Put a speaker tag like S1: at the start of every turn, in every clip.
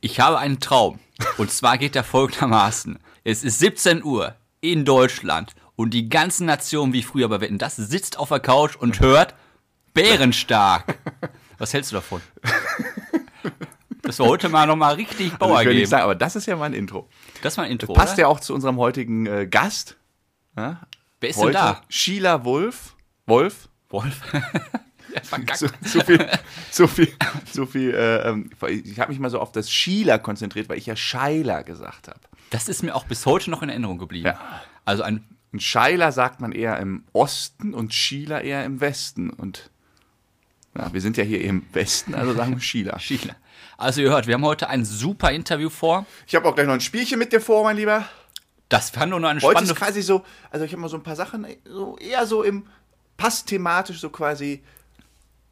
S1: Ich habe einen Traum. Und zwar geht er folgendermaßen. Es ist 17 Uhr in Deutschland und die ganze Nation, wie früher bei Wetten, das sitzt auf der Couch und hört Bärenstark. Was hältst du davon? Das war heute mal nochmal richtig Bauer
S2: Also
S1: geben.
S2: nicht sagen, aber das ist ja mein Intro.
S1: Das war ein Intro.
S2: Passt
S1: oder?
S2: ja auch zu unserem heutigen äh, Gast. Ja,
S1: Wer ist denn
S2: heute
S1: da?
S2: Sheila Wolf. Wolf?
S1: Wolf. ja.
S2: So, so viel, so viel, so viel. Äh, ähm, ich habe mich mal so auf das Sheila konzentriert, weil ich ja Scheiler gesagt habe.
S1: Das ist mir auch bis heute noch in Erinnerung geblieben.
S2: Ja.
S1: Also ein
S2: Und Scheiler sagt man eher im Osten und Sheila eher im Westen. Und ja, wir sind ja hier im Westen, also sagen wir Sheila.
S1: Schieler. Also ihr hört, wir haben heute ein super Interview vor.
S2: Ich habe auch gleich noch ein Spielchen mit dir vor, mein Lieber.
S1: Das kann nur noch eine
S2: Heute
S1: spannende
S2: ist quasi so, also ich habe mal so ein paar Sachen, so eher so im, passt thematisch so quasi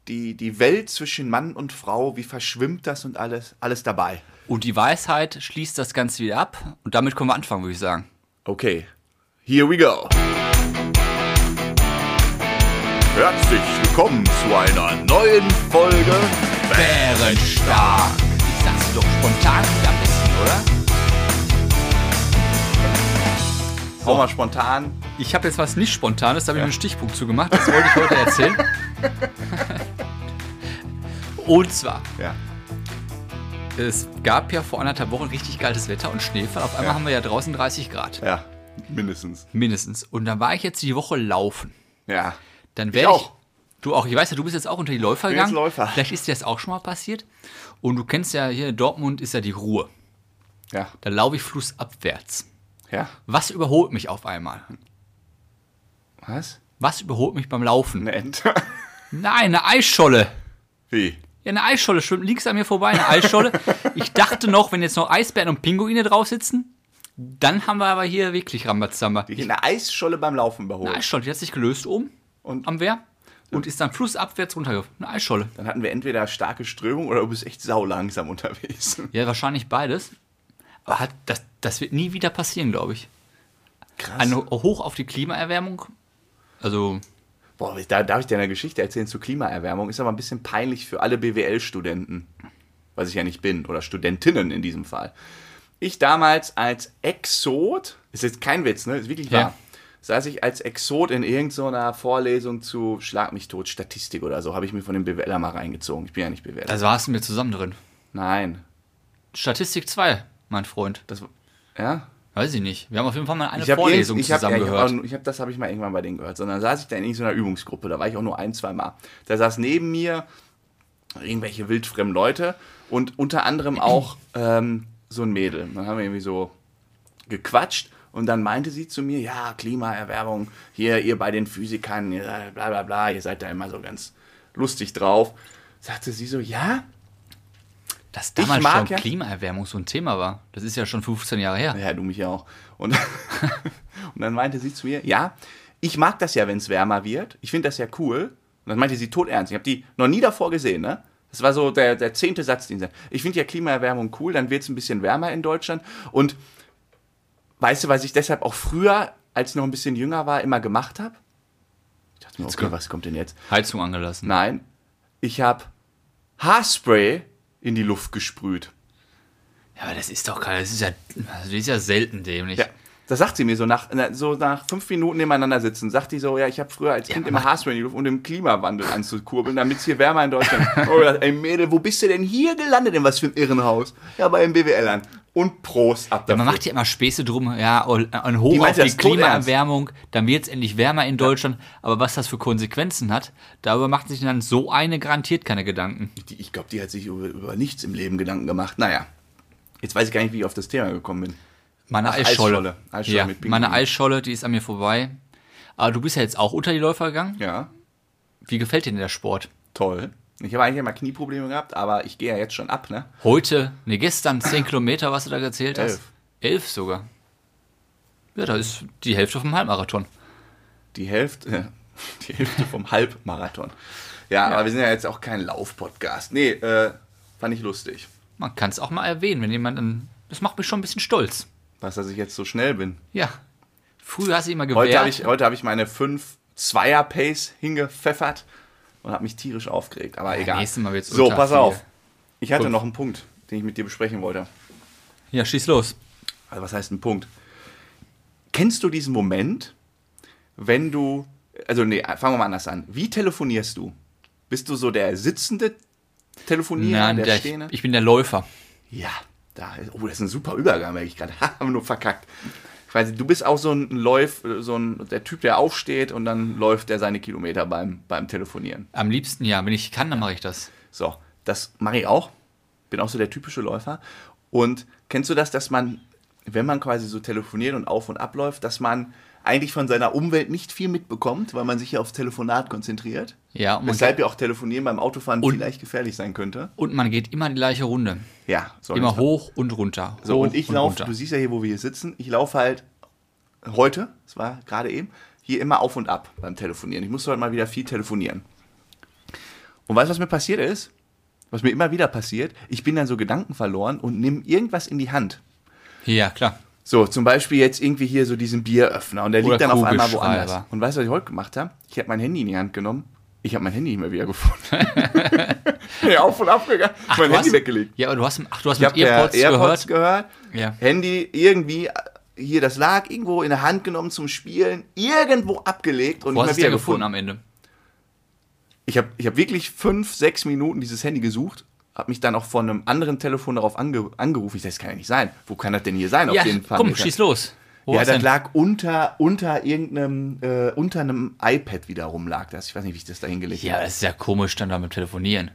S2: die, die Welt zwischen Mann und Frau, wie verschwimmt das und alles, alles dabei.
S1: Und die Weisheit schließt das Ganze wieder ab. Und damit können wir anfangen, würde ich sagen.
S2: Okay, here we go. Herzlich willkommen zu einer neuen Folge
S1: Bärenstark. Ich sag's doch spontan wieder am besten, oder?
S2: Hau mal spontan.
S1: Ich habe jetzt was nicht Spontanes, da habe ich mir einen Stichpunkt zugemacht. Das wollte ich heute erzählen. Und zwar,
S2: Ja.
S1: es gab ja vor anderthalb Wochen richtig geiles Wetter und Schneefall. Auf einmal
S2: Ja.
S1: haben wir ja draußen 30 Grad.
S2: Ja, mindestens.
S1: Mindestens. Und dann war ich jetzt die Woche laufen.
S2: Ja.
S1: Dann
S2: Ich
S1: werde ich,
S2: auch.
S1: Du auch, ich weiß ja, du bist jetzt auch unter die Läufer gegangen.
S2: Läufer.
S1: Vielleicht ist dir das auch schon mal passiert. Und du kennst ja hier in Dortmund ist ja die Ruhe.
S2: Ja.
S1: Da laufe ich flussabwärts.
S2: Ja.
S1: Was überholt mich auf einmal?
S2: Was?
S1: Was überholt mich beim Laufen?
S2: Eine Ente.
S1: Nein, eine Eisscholle.
S2: Wie?
S1: Ja, eine Eisscholle schwimmt links an mir vorbei, eine Eisscholle. Ich dachte noch, wenn jetzt noch Eisbären und Pinguine drauf sitzen, dann haben wir aber hier wirklich Rambazamba.
S2: Die eine Eisscholle beim Laufen überholt.
S1: Eine Eisscholle, die hat sich gelöst oben
S2: Und
S1: am Wehr und ist dann flussabwärts runtergelaufen. Eine Eisscholle.
S2: dann hatten wir entweder starke Strömung oder du bist echt saulangsam unterwegs.
S1: Ja, wahrscheinlich beides. Aber hat, das, das wird nie wieder passieren, glaube ich.
S2: Krass.
S1: Ein Hoch auf die Klimaerwärmung. Also,
S2: Boah, da darf ich dir eine Geschichte erzählen zu Klimaerwärmung. Ist aber ein bisschen peinlich für alle BWL-Studenten. Was ich ja nicht bin. Oder Studentinnen in diesem Fall. Ich damals als Exot, ist jetzt kein Witz, ne? Ist wirklich
S1: Ja.
S2: wahr. Saß ich als Exot in irgendeiner Vorlesung zu Schlag mich tot, Statistik oder so, habe ich mir von dem BWLer mal reingezogen. Ich bin ja nicht BWLer.
S1: da saßen wir zusammen drin.
S2: Nein.
S1: Statistik 2, mein Freund.
S2: Das, ja?
S1: Weiß ich nicht. Wir haben auf jeden Fall mal eine
S2: Ich habe
S1: Vorlesung
S2: ich hab,
S1: zusammen
S2: ja, ich
S1: gehört.
S2: hab, das habe ich mal irgendwann bei denen gehört. Sondern saß ich da in so einer Übungsgruppe. Da war ich auch nur ein, zwei Mal. Da saß neben mir irgendwelche wildfremden Leute und unter anderem auch ähm, so ein Mädel. Dann haben wir irgendwie so gequatscht und dann meinte sie zu mir, ja, Klimaerwärmung, hier, ihr bei den Physikern, bla bla bla, ihr seid da immer so ganz lustig drauf. Sagte sie so, ja,
S1: Dass damals schon
S2: ja-
S1: Klimaerwärmung so ein Thema war. Das ist ja schon 15 Jahre her.
S2: Ja, du mich ja auch. Und, und dann meinte sie zu mir, ja, ich mag das ja, wenn es wärmer wird. Ich finde das ja cool. Und dann meinte sie todernst. Ich habe die noch nie davor gesehen, ne? Das war so der, der zehnte Satz, den sie sagt. Ich finde ja Klimaerwärmung cool, dann wird es ein bisschen wärmer in Deutschland. Und weißt du, was ich deshalb auch früher, als ich noch ein bisschen jünger war, immer gemacht habe? Ich dachte mir, okay, was kommt denn jetzt?
S1: Heizung angelassen.
S2: Nein, ich habe Haarspray in die Luft gesprüht.
S1: Ja, aber das ist doch gerade, das ist ja, das ist ja selten dämlich.
S2: Ja. Das sagt sie mir so nach, na, so nach fünf Minuten nebeneinander sitzen. Sagt die so, ja, ich habe früher als Kind immer Haarspray in die Luft, um den Klimawandel anzukurbeln, damit es hier wärmer in Deutschland. Oh, ey Mädel, wo bist du denn hier gelandet? In was für ein Irrenhaus? Ja, bei dem BWLern. Und Prost ab
S1: Ja, man macht ja immer Späße drum, ja, und ein Hoch
S2: Die
S1: auf die. Klimaerwärmung, dann wird es endlich wärmer in Deutschland, aber was das für Konsequenzen hat, darüber macht sich dann so eine garantiert keine Gedanken.
S2: Die, ich glaube, die hat sich über, über nichts im Leben Gedanken gemacht. Naja, jetzt weiß ich gar nicht, wie ich auf das Thema gekommen bin.
S1: Meine
S2: Ach,
S1: Eisscholle.
S2: Eisscholle. Eisscholle
S1: ja, meine Eisscholle, die ist an mir vorbei. Aber du bist ja jetzt auch unter die Läufer gegangen.
S2: Ja,
S1: Wie gefällt dir denn der Sport?
S2: toll. Ich habe eigentlich immer Knieprobleme gehabt, aber ich gehe ja jetzt schon ab, ne?
S1: Heute, ne, gestern 10 Kilometer, was du da erzählt hast.
S2: Elf.
S1: Elf sogar. Ja, das ist die Hälfte vom Halbmarathon.
S2: Die Hälfte, die Hälfte vom Halbmarathon. Ja, aber wir sind ja jetzt auch kein Lauf-Podcast. Nee, äh, fand ich lustig.
S1: Man kann es auch mal erwähnen, wenn jemand dann. Das macht mich schon ein bisschen stolz.
S2: Was, dass ich jetzt so schnell bin.
S1: Ja. Früher hast du immer gewehrt.
S2: Heute habe ich, heute hab ich meine 5 Zweier Pace hingepfeffert und habe mich tierisch aufgeregt. Aber egal.
S1: nächstes Mal wird's
S2: so, pass auf. Ich hatte
S1: Fünf.
S2: noch einen Punkt. den ich mit dir besprechen wollte.
S1: Ja, schieß los.
S2: Also was heißt ein Punkt? Kennst du diesen Moment, wenn du, also nee, fangen wir mal anders an. Wie telefonierst du? Bist du so der sitzende Telefonierer,
S1: Nein,
S2: der,
S1: der,
S2: stehende?
S1: ich, ich bin der Läufer.
S2: Ja, da ist, oh, das ist ein super Übergang, merke ich gerade. Haben nur verkackt. Nicht, du bist auch so ein Läuf, so ein, der Typ, der aufsteht und dann läuft der seine Kilometer beim, beim Telefonieren.
S1: Am liebsten ja, wenn ich kann, dann mache ich das.
S2: So, das mache ich auch. Bin auch so der typische Läufer. Und kennst du das, dass man, wenn man quasi so telefoniert und auf und abläuft, dass man eigentlich von seiner Umwelt nicht viel mitbekommt, weil man sich ja aufs Telefonat konzentriert?
S1: Ja, und
S2: Weshalb ja auch Telefonieren beim Autofahren
S1: Und-
S2: vielleicht gefährlich sein könnte.
S1: und man geht immer die gleiche Runde.
S2: Ja, soll
S1: Immer hoch und runter.
S2: So,
S1: hoch
S2: und ich laufe, du siehst ja hier, wo wir hier sitzen, ich laufe halt heute, es war gerade eben, hier immer auf und ab beim Telefonieren. Ich musste heute mal wieder viel telefonieren. Und weißt du, was mir passiert ist? Was mir immer wieder passiert? Ich bin dann so Gedanken verloren und nehme irgendwas in die Hand.
S1: Ja, klar.
S2: So, zum Beispiel jetzt irgendwie hier so diesen Bieröffner und der liegt
S1: Oder
S2: dann auf einmal woanders. Und weißt du, was ich heute gemacht habe? Ich habe mein Handy in die Hand genommen. Ich habe mein Handy nicht mehr wieder gefunden. nee, auf und ab gegangen.
S1: Ach,
S2: mein Handy
S1: hast-
S2: weggelegt.
S1: Ja, aber du hast, ach, du hast
S2: Ich
S1: mit Airpods,
S2: Airpods
S1: gehört.
S2: gehört.
S1: Ja.
S2: Handy irgendwie äh, hier, das lag irgendwo in der Hand genommen zum Spielen, irgendwo abgelegt und
S1: Wo
S2: nicht
S1: hast
S2: mehr
S1: du
S2: wieder
S1: gefunden. am Ende?
S2: Ich habe ich hab wirklich fünf, sechs Minuten dieses Handy gesucht, habe mich dann auch von einem anderen Telefon darauf ange angerufen. Ich sag, das kann ja nicht sein. Wo kann das denn hier sein?
S1: Ja,
S2: auf jeden Fall.
S1: komm, schieß los. Wo
S2: ja, das
S1: denn?
S2: lag unter, unter irgendeinem, äh, unter einem iPad wiederum lag das. Ich weiß nicht, wie ich das da hingelegt
S1: Ja,
S2: habe.
S1: das ist ja komisch, dann damit telefonieren.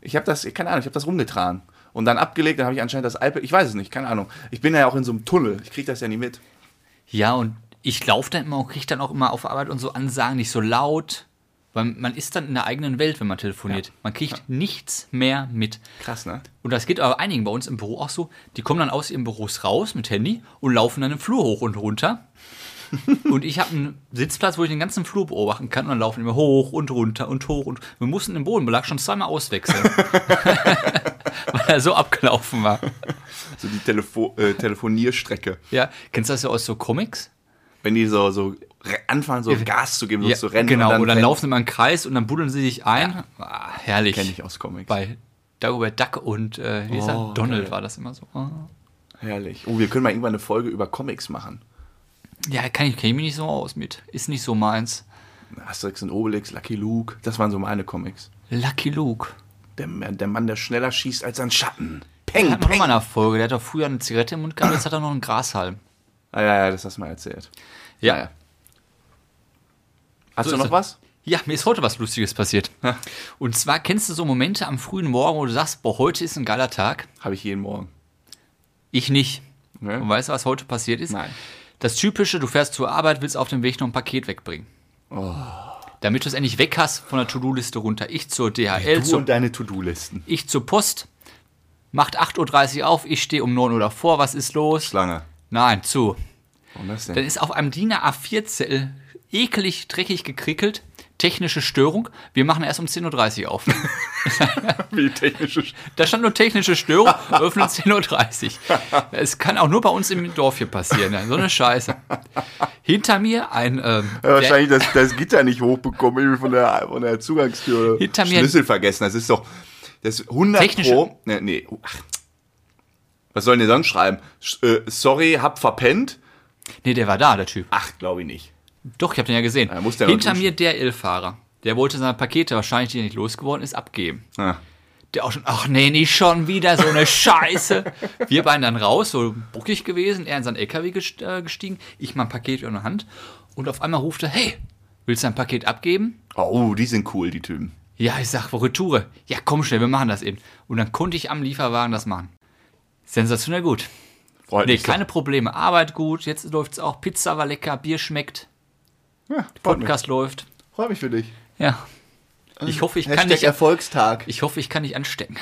S2: Ich habe das, keine Ahnung, ich habe das rumgetragen. Und dann abgelegt, dann habe ich anscheinend das iPad, ich weiß es nicht, keine Ahnung. Ich bin ja auch in so einem Tunnel, ich kriege das ja nie mit.
S1: Ja, und ich laufe dann immer und kriege dann auch immer auf Arbeit und so Ansagen, nicht so laut. Weil man ist dann in der eigenen Welt, wenn man telefoniert.
S2: Ja.
S1: Man kriegt nichts mehr mit.
S2: Krass, ne?
S1: Und das geht aber einigen bei uns im Büro auch so. Die kommen dann aus ihren Büros raus mit Handy und laufen dann im Flur hoch und runter. und ich habe einen Sitzplatz, wo ich den ganzen Flur beobachten kann. Und dann laufen immer hoch und runter und hoch. Und wir mussten den Bodenbelag schon zweimal auswechseln. Weil er so abgelaufen war.
S2: So die Telefo äh, Telefonierstrecke.
S1: Ja, kennst du das ja aus so Comics?
S2: Wenn die so, so anfangen, so Gas zu geben, so
S1: Ja,
S2: zu rennen.
S1: genau, und dann,
S2: rennen-
S1: laufen sie mal im Kreis und dann buddeln sie sich ein. Ah, herrlich.
S2: Kenn ich aus Comics.
S1: Bei Dagobert Duck und äh, wie ist er?
S2: Oh,
S1: Donald
S2: geil.
S1: war das immer so. Ah.
S2: Herrlich. Oh, wir können mal irgendwann eine Folge über Comics machen.
S1: Ja, kann ich, kenn ich mich nicht so aus mit. Ist nicht so meins.
S2: Asterix und Obelix, Lucky Luke, das waren so meine Comics.
S1: Lucky Luke.
S2: Der, der Mann, der schneller schießt als ein Schatten. Peng,
S1: Der hat noch
S2: peng.
S1: mal eine Folge. Der hat doch früher eine Zigarette im Mund gehabt, jetzt hat er noch einen Grashalm.
S2: Ah, ja, ja, das hast du mal erzählt.
S1: Ja.
S2: Naja. Hast
S1: So
S2: du noch was?
S1: Ja, mir ist heute was Lustiges passiert. Und zwar kennst du so Momente am frühen Morgen, wo du sagst, boah, heute ist ein geiler Tag.
S2: Habe ich jeden Morgen.
S1: Ich nicht.
S2: Ne?
S1: Und weißt du, was heute passiert ist?
S2: Nein.
S1: Das Typische, du fährst zur Arbeit, willst auf dem Weg noch ein Paket wegbringen. Damit du es endlich weg hast von der To-Do-Liste runter. Ich zur DHL,
S2: Du
S1: zur,
S2: und deine To-Do-Listen.
S1: ich zur Post. Macht 8.30 Uhr auf, ich stehe um 9 Uhr davor. Was ist los?
S2: Schlange.
S1: Nein, zu.
S2: Warum das denn?
S1: Dann ist auf einem DIN A4-Zettel ekelig dreckig gekrickelt. Technische Störung. Wir machen erst um 10.30 Uhr auf.
S2: Wie technische
S1: Da stand nur technische Störung, öffnen 10.30 Uhr. Es kann auch nur bei uns im Dorf hier passieren. So eine Scheiße. Hinter mir ein. Ähm,
S2: Ja, wahrscheinlich das, das Gitter nicht hochbekommen, irgendwie von der, von der Zugangstür.
S1: Hinter mir-
S2: Schlüssel vergessen. Das ist doch. Das ist 100
S1: Technische-
S2: Pro. Nee, nee. Ach. Was sollen die sonst schreiben? Sch- Äh, sorry, hab verpennt?
S1: nee, der war da, der Typ.
S2: Ach, glaube ich nicht.
S1: Doch, ich habe den ja gesehen.
S2: Ja, der
S1: Hinter mir der L-Fahrer. Der wollte seine Pakete, wahrscheinlich die er nicht losgeworden ist, abgeben.
S2: Ah.
S1: Der auch schon, ach nee, nicht schon wieder so eine Scheiße. Wir beiden dann raus, so buckig gewesen, er in seinen LKW äh, gestiegen, ich mein Paket in der Hand und auf einmal ruft er, hey, willst du ein Paket abgeben?
S2: Oh, die sind cool, die Typen.
S1: Ja, ich sag, Retoure. Ja, komm schnell, wir machen das eben. Und dann konnte ich am Lieferwagen das machen. Sensationell gut.
S2: Freut
S1: Nee, keine Probleme. Arbeit gut, jetzt läuft's auch. Pizza war lecker, Bier schmeckt.
S2: Ja, freut, mich.
S1: Podcast läuft.
S2: freut mich für dich.
S1: Ja. Ich hoffe, ich kann
S2: Hashtag
S1: nicht,
S2: Erfolgstag.
S1: ich hoffe, ich kann nicht anstecken.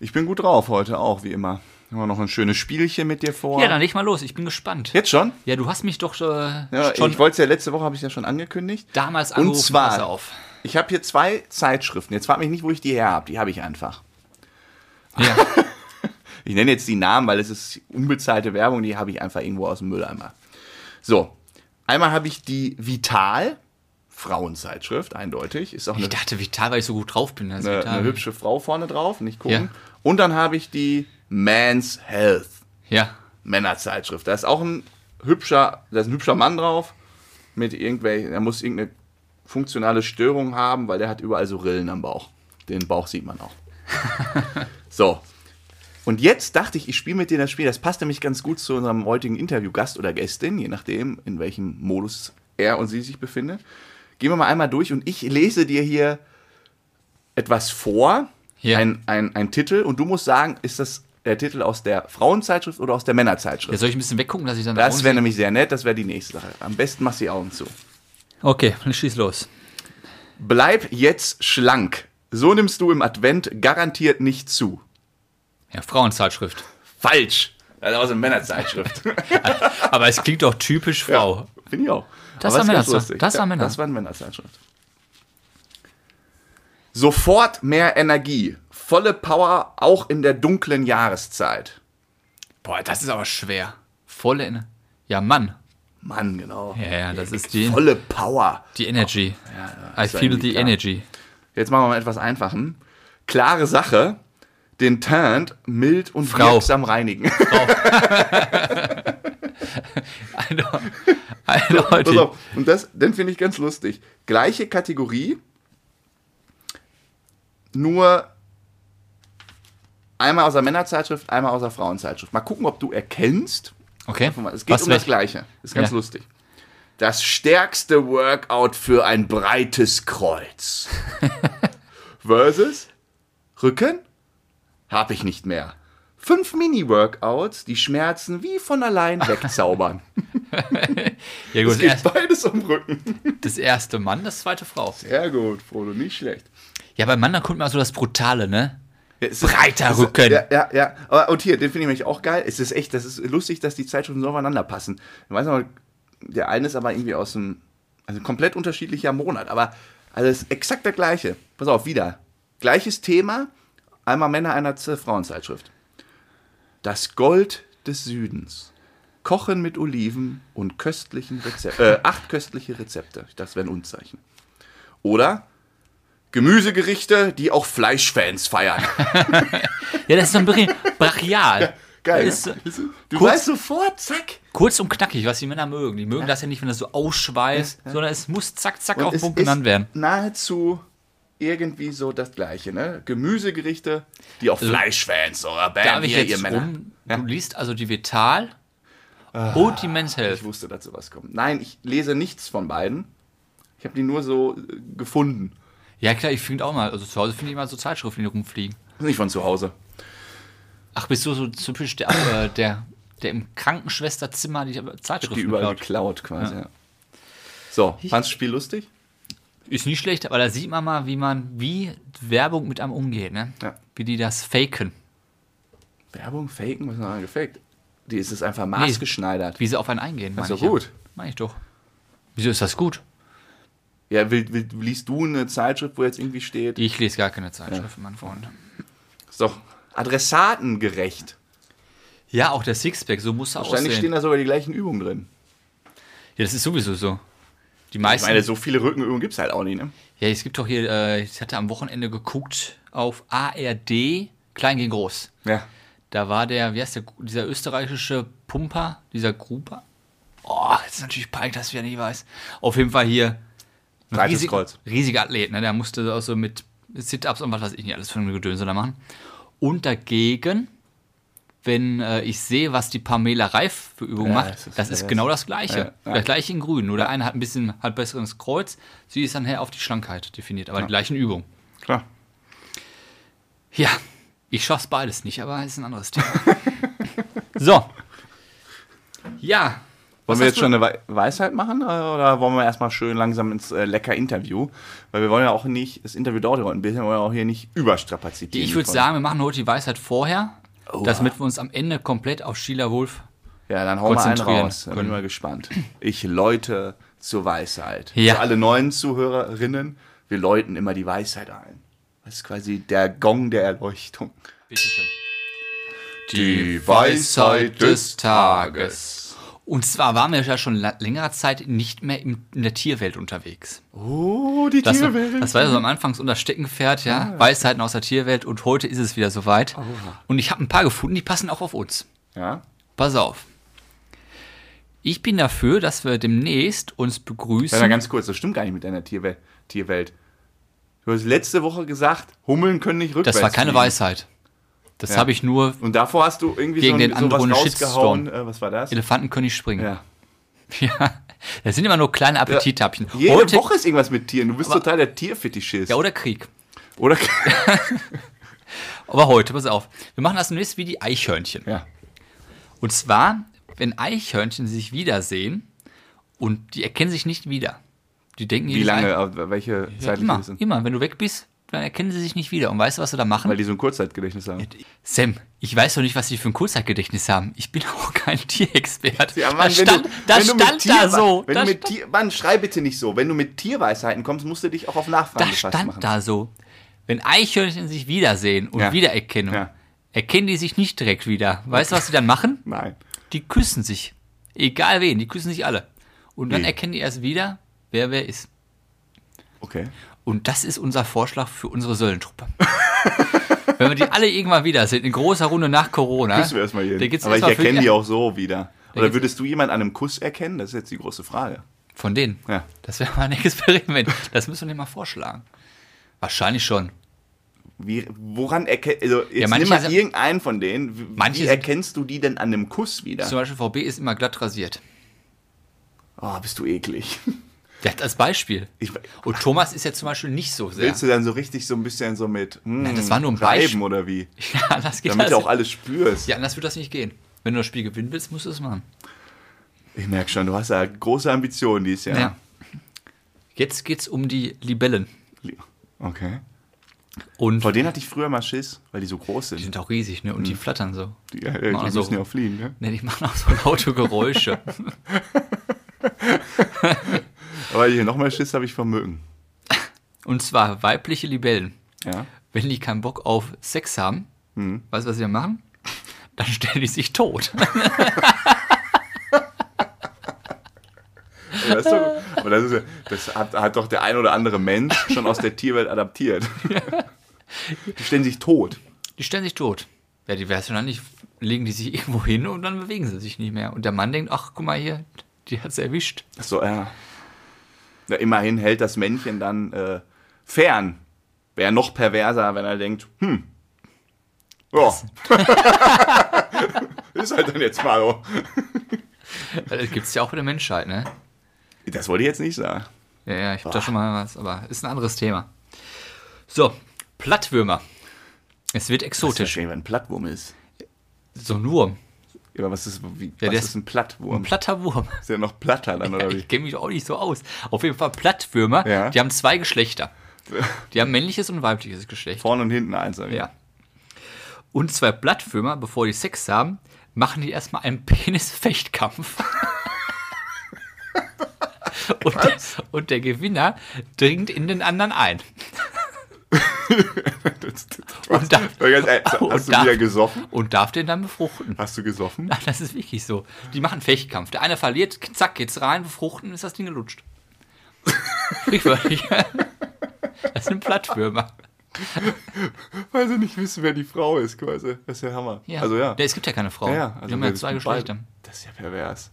S2: Ich bin gut drauf heute auch, wie immer. Haben wir noch ein schönes Spielchen mit dir vor.
S1: Ja, dann leg mal los, ich bin gespannt.
S2: Jetzt schon?
S1: Ja, du hast mich doch äh,
S2: Ja,
S1: schon
S2: ich wollte es ja letzte Woche, habe ich ja schon angekündigt.
S1: damals
S2: Und
S1: angerufen.
S2: zwar-
S1: pass auf.
S2: Ich habe hier zwei Zeitschriften. Jetzt frag mich nicht, wo ich die her habe. Die habe ich einfach.
S1: Ja.
S2: Ich nenne jetzt die Namen, weil es ist unbezahlte Werbung, die habe ich einfach irgendwo aus dem Mülleimer. So, einmal habe ich die Vital Frauenzeitschrift, eindeutig. Ist auch eine,
S1: Ich dachte, Vital, weil ich so gut drauf bin.
S2: Eine,
S1: Vital.
S2: eine hübsche Frau vorne drauf, nicht gucken.
S1: Ja.
S2: Und dann habe ich die Man's Health
S1: Ja.
S2: Männerzeitschrift. Da ist auch ein hübscher, da ist ein hübscher Mann drauf mit irgendwelchen, er muss irgendeine funktionale Störung haben, weil der hat überall so Rillen am Bauch. Den Bauch sieht man auch. so. Und jetzt dachte ich, ich spiele mit dir das Spiel. Das passt nämlich ganz gut zu unserem heutigen Interviewgast oder Gästin, je nachdem, in welchem Modus er und sie sich befinden. Gehen wir mal einmal durch und ich lese dir hier etwas vor,
S1: Ja.
S2: ein, ein, ein Titel, und du musst sagen, ist das der Titel aus der Frauenzeitschrift oder aus der Männerzeitschrift?
S1: Ja, soll ich ein bisschen weggucken, dass ich dann
S2: Das wäre nämlich sehr nett, das wäre die nächste Sache. Am besten machst du die Augen zu.
S1: Okay, dann schieß los.
S2: Bleib jetzt schlank. So nimmst du im Advent garantiert nicht zu.
S1: Ja, Frauenzeitschrift.
S2: Falsch. Das ist aus der Männerzeitschrift.
S1: Aber es klingt doch typisch Frau.
S2: Finde ich auch.
S1: Das war
S2: lustig.
S1: das war
S2: Ja,
S1: Männer.
S2: Das war eine Männerzeitschrift. Sofort mehr Energie. Volle Power auch in der dunklen Jahreszeit.
S1: Boah, das ist aber schwer. Volle Ener Ja, Mann.
S2: Mann, genau.
S1: Ja, ja, das ist die,
S2: Volle Power.
S1: die Energy. I
S2: ist ja
S1: feel
S2: irgendwie
S1: the
S2: klar.
S1: energy.
S2: Jetzt machen wir mal etwas einfachen. Klare Sache. Den Turnt mild und
S1: Frau.
S2: wirksam reinigen. Pass
S1: Eindeutig.
S2: auf. Und das, den finde ich ganz lustig. Gleiche Kategorie, nur einmal aus der Männerzeitschrift, einmal aus der Frauenzeitschrift. Mal gucken, ob du erkennst.
S1: Okay.
S2: Es geht
S1: Was
S2: um das Gleiche. Ist ganz
S1: Ja.
S2: lustig. Das stärkste Workout für ein breites Kreuz. Versus Rücken? Hab ich nicht mehr. Fünf Mini-Workouts, die Schmerzen wie von allein wegzaubern.
S1: Ja, gut,
S2: Es geht
S1: erste,
S2: beides um Rücken.
S1: das erste Mann, das zweite Frau.
S2: Sehr gut, Frodo, nicht schlecht.
S1: Ja, bei Mann, da kommt mal so das Brutale, ne? Breiter
S2: es
S1: Rücken.
S2: Ja, ja, ja. Aber, und hier, den finde ich nämlich auch geil. Es ist echt, das ist lustig, dass die Zeitschriften so aufeinander passen. Ich weiß noch, der eine ist aber irgendwie aus einem, also komplett unterschiedlicher Monat, aber es ist exakt der gleiche. Pass auf, wieder. Gleiches Thema, einmal Männer, einer Frauenzeitschrift. Das Gold des Südens. Kochen mit Oliven und köstlichen Rezepten. Äh, acht köstliche Rezepte. Das wäre ein Unzeichen. Oder Gemüsegerichte, die auch Fleischfans feiern.
S1: Ja, das ist so ein bisschen brachial.
S2: Geil.
S1: Das
S2: ne?
S1: ist,
S2: Du
S1: kurz-
S2: weißt sofort, zack.
S1: kurz und knackig, was die Männer mögen. Die mögen das ja nicht, wenn das so ausschweißt, sondern es muss zack, zack auf den
S2: es
S1: Punkt genannt werden.
S2: nahezu irgendwie so das Gleiche, ne? Gemüsegerichte, die auch Fleischfans oder
S1: Darf
S2: Bam,
S1: ich
S2: hier, ihr Männer.
S1: rum? Du liest also die Vital und die Men's Health.
S2: Ich wusste, dass sowas kommt. Nein, ich lese nichts von beiden. Ich habe die nur so äh, gefunden.
S1: Ja, klar, ich finde auch mal, also zu Hause finde ich mal so Zeitschriften, die rumfliegen.
S2: Nicht von zu Hause.
S1: Ach, bist du so typisch der, äh, der, der im Krankenschwesterzimmer die
S2: Die
S1: Zeitschriften
S2: überall
S1: klaut?
S2: geklaut quasi. Ja. So, fandst du das Spiel lustig?
S1: Ist nicht schlecht, aber da sieht man mal, wie man, wie Werbung mit einem umgeht, ne?
S2: Ja.
S1: Wie die das faken.
S2: Werbung, Faken, was ist noch gefaked? Die ist es einfach maßgeschneidert.
S1: Wie sie auf einen eingehen. Meine
S2: doch
S1: ich
S2: gut.
S1: Ja. Meine ich doch. Wieso ist das gut?
S2: Ja, will, will, liest du eine Zeitschrift, wo jetzt irgendwie steht?
S1: Ich lese gar keine Zeitschriften, mein Freund.
S2: Ist doch adressatengerecht.
S1: Ja, auch der Sixpack, so muss er
S2: Wahrscheinlich stehen
S1: aussehen.
S2: da sogar die gleichen Übungen drin.
S1: Ja, das ist sowieso so. Die
S2: Ich
S1: meisten.
S2: meine, so viele Rückenübungen gibt es halt auch nicht, ne?
S1: ja, es gibt doch hier, äh, ich hatte am Wochenende geguckt auf ARD, Klein gegen Groß.
S2: Ja.
S1: Da war der, wie heißt der, dieser österreichische Pumper, dieser Gruber. Oh, jetzt ist natürlich peinlich, dass ich ja nicht weiß. Auf jeden Fall hier. riesig-
S2: Kreuz.
S1: Riesiger Athlet, ne? Der musste auch so mit Sit-Ups und was weiß ich nicht alles für eine Gedönse da machen. Und dagegen, wenn äh, ich sehe, was die Pamela Reif für Übungen
S2: Ja,
S1: macht,
S2: das ist-
S1: das ist genau das Gleiche.
S2: Ja, ja.
S1: Das Gleiche in grün. Nur der eine hat ein bisschen hat besseres Kreuz, sie ist dann her auf die Schlankheit definiert, aber die gleichen Übungen.
S2: Klar.
S1: Ja, ich schaff's beides nicht, aber ist ein anderes Thema. so. Ja.
S2: Wollen wir jetzt
S1: du-
S2: schon eine Wei- Weisheit machen äh, oder wollen wir erstmal schön langsam ins äh, lecker Interview? Weil wir wollen ja auch nicht, das Interview dauert ja heute ein bisschen, wir wollen ja auch hier nicht überstrapazieren.
S1: Ich würde sagen, wir machen heute die Weisheit vorher,
S2: Oha.
S1: damit wir uns am Ende komplett auf Sheila Wolf.
S2: Ja, dann hauen wir einen raus. Da bin ich mal gespannt. Ich läute zur Weisheit.
S1: Ja.
S2: Für alle neuen Zuhörerinnen, wir läuten immer die Weisheit ein. Das ist quasi der Gong der Erleuchtung.
S1: Bitteschön.
S2: Die Weisheit des Tages.
S1: Und zwar waren wir ja schon längerer Zeit nicht mehr in der Tierwelt unterwegs.
S2: Oh, die
S1: Das, war-
S2: Tierwelt.
S1: das war ja so am Anfang so unser Steckenpferd, ja. Weisheiten aus der Tierwelt und heute ist es wieder soweit. Und ich habe ein paar gefunden, die passen auch auf uns.
S2: ja.
S1: Pass auf. Ich bin dafür, dass wir demnächst uns begrüßen.
S2: Warte mal ganz kurz, das stimmt gar nicht mit deiner Tierwelt. Tierwelt. Du hast letzte Woche gesagt, Hummeln können nicht rückwärts
S1: das war keine
S2: fliegen.
S1: Weisheit. Das
S2: Ja.
S1: habe ich nur,
S2: Und davor hast du irgendwie
S1: Gegen
S2: so,
S1: den
S2: ein, sowas rausgehauen. Äh, was war das?
S1: Elefanten können nicht springen.
S2: Ja.
S1: Ja. Das sind immer nur kleine Appetithäppchen.
S2: Jede
S1: Heute,
S2: Woche ist irgendwas mit Tieren. Du bist
S1: Aber-
S2: total der Tierfetischist.
S1: Ja, oder Krieg.
S2: Oder?
S1: Aber heute, pass auf. Wir machen das nächste wie die Eichhörnchen.
S2: ja.
S1: Und zwar, wenn Eichhörnchen sich wiedersehen und die erkennen sich nicht wieder. Die denken
S2: Wie lange, welche
S1: Ja,
S2: zeitliche
S1: immer, immer. Wenn du weg bist, dann erkennen sie sich nicht wieder. Und weißt du, was sie da machen?
S2: Weil die so ein Kurzzeitgedächtnis haben.
S1: Sam, ich weiß doch nicht, was sie für ein Kurzzeitgedächtnis haben. Ich bin auch kein Tierexperte.
S2: Ja, Mann, wenn
S1: stand,
S2: du,
S1: da
S2: wenn du mit
S1: stand da so.
S2: Wenn du mit Tier, Mann, schrei bitte nicht so. Wenn du mit Tierweisheiten kommst, musst du dich auch auf Nachfragen
S1: da
S2: gefasst
S1: stand
S2: machen.
S1: da so. Wenn Eichhörnchen sich wiedersehen und
S2: Ja.
S1: wiedererkennen,
S2: Ja.
S1: erkennen die sich nicht direkt wieder. Weißt du, was sie dann machen?
S2: Nein.
S1: Die küssen sich. Egal wen, die küssen sich alle. Und dann
S2: Wie?
S1: erkennen die erst wieder, wer wer ist.
S2: Okay.
S1: Und das ist unser Vorschlag für unsere Söllentruppe. Wenn wir die alle irgendwann wiedersehen, in großer Runde nach Corona.
S2: Küssen wir erstmal jeden. Aber ich erkenne
S1: die-
S2: auch so wieder. Oder würdest du jemanden an einem Kuss erkennen? Das ist jetzt die große Frage.
S1: Von denen.
S2: Ja.
S1: Das wäre mal ein Experiment. Das müssen wir dir mal vorschlagen. Wahrscheinlich schon.
S2: Wie, woran erkennst also jetzt
S1: manche
S2: nimm mal
S1: sind-
S2: irgendeinen von denen. Wie,
S1: sind-
S2: erkennst du die denn an einem Kuss wieder?
S1: Zum Beispiel VB ist immer glatt rasiert.
S2: Oh, bist du eklig.
S1: Hat als Beispiel.
S2: Ich,
S1: Und Thomas ist ja zum Beispiel nicht so sehr.
S2: willst du dann so richtig so ein bisschen so mit hm,
S1: Nein, das war nur ein Beispiel.
S2: oder wie?
S1: Ja, das geht
S2: Damit
S1: das.
S2: du auch alles spürst.
S1: Ja, anders wird das nicht gehen. Wenn du das Spiel gewinnen willst, musst du es machen.
S2: Ich merke schon, du hast ja große Ambitionen dieses Jahr.
S1: Ja. Jetzt geht's um die Libellen.
S2: Okay.
S1: Und
S2: Vor denen hatte ich früher mal Schiss, weil die so groß
S1: die
S2: sind.
S1: sind auch riesig, ne? Und die flattern so.
S2: Die, ja, die
S1: Machen so-
S2: müssen ja auch fliegen, ne?
S1: Ne, die machen auch so laute Geräusche.
S2: Aber hier noch mehr Schiss habe ich vom Mücken.
S1: Und zwar weibliche Libellen.
S2: Ja.
S1: Wenn die keinen Bock auf Sex haben, weißt du, was sie dann machen? Dann stellen die sich tot.
S2: Das, doch, das, ist, das hat, hat doch der ein oder andere Mensch schon aus der Tierwelt adaptiert. Die stellen sich tot.
S1: Die stellen sich tot. Ja, die wär's dann nicht, legen die sich irgendwo hin und dann bewegen sie sich nicht mehr. Und der Mann denkt, ach, guck mal hier, die hat's erwischt.
S2: So, ja. Ja. Immerhin hält das Männchen dann äh, fern. Wäre noch perverser, wenn er denkt, hm. Ja. ist halt dann jetzt mal so.
S1: Das gibt's ja auch bei der Menschheit, ne?
S2: Das wollte ich jetzt nicht sagen.
S1: Ja, ja, ich hab da schon mal was, aber ist ein anderes Thema. So, Plattwürmer. Es wird
S2: Das
S1: exotisch.
S2: ist ein Plattwurm ist.
S1: So ein Wurm.
S2: Ja, aber was ist, wie,
S1: Ja,
S2: was
S1: der
S2: ist ein Plattwurm?
S1: Ein platter Wurm.
S2: ist ja noch platter dann, oder wie?
S1: Ich kenne mich auch nicht so aus. Auf jeden Fall Plattwürmer,
S2: Ja.
S1: die haben zwei Geschlechter. Die haben männliches und weibliches Geschlecht.
S2: Vorne und hinten eins. wie?
S1: Ja. Und zwei Plattwürmer, bevor die Sex haben, machen die erstmal einen Penisfechtkampf. und, der, und der Gewinner dringt in den anderen ein.
S2: Das, das,
S1: Und da-
S2: Aber ganz ehrlich, hast
S1: und
S2: du
S1: da-
S2: wieder gesoffen?
S1: Und darf den dann befruchten.
S2: Hast du gesoffen?
S1: Ach, das ist wirklich so. Die machen Fechtkampf. Der eine verliert, zack, geht's rein, befruchten, ist das Ding gelutscht. Sprichwörtlich. Das sind Plattwürmer.
S2: Weil sie nicht wissen, wer die Frau ist, quasi. Das ist ja Hammer.
S1: Ja.
S2: Also ja.
S1: Es gibt ja keine Frau.
S2: ja, ja. Also
S1: die haben ja zwei Geschlechter.
S2: Das ist ja pervers.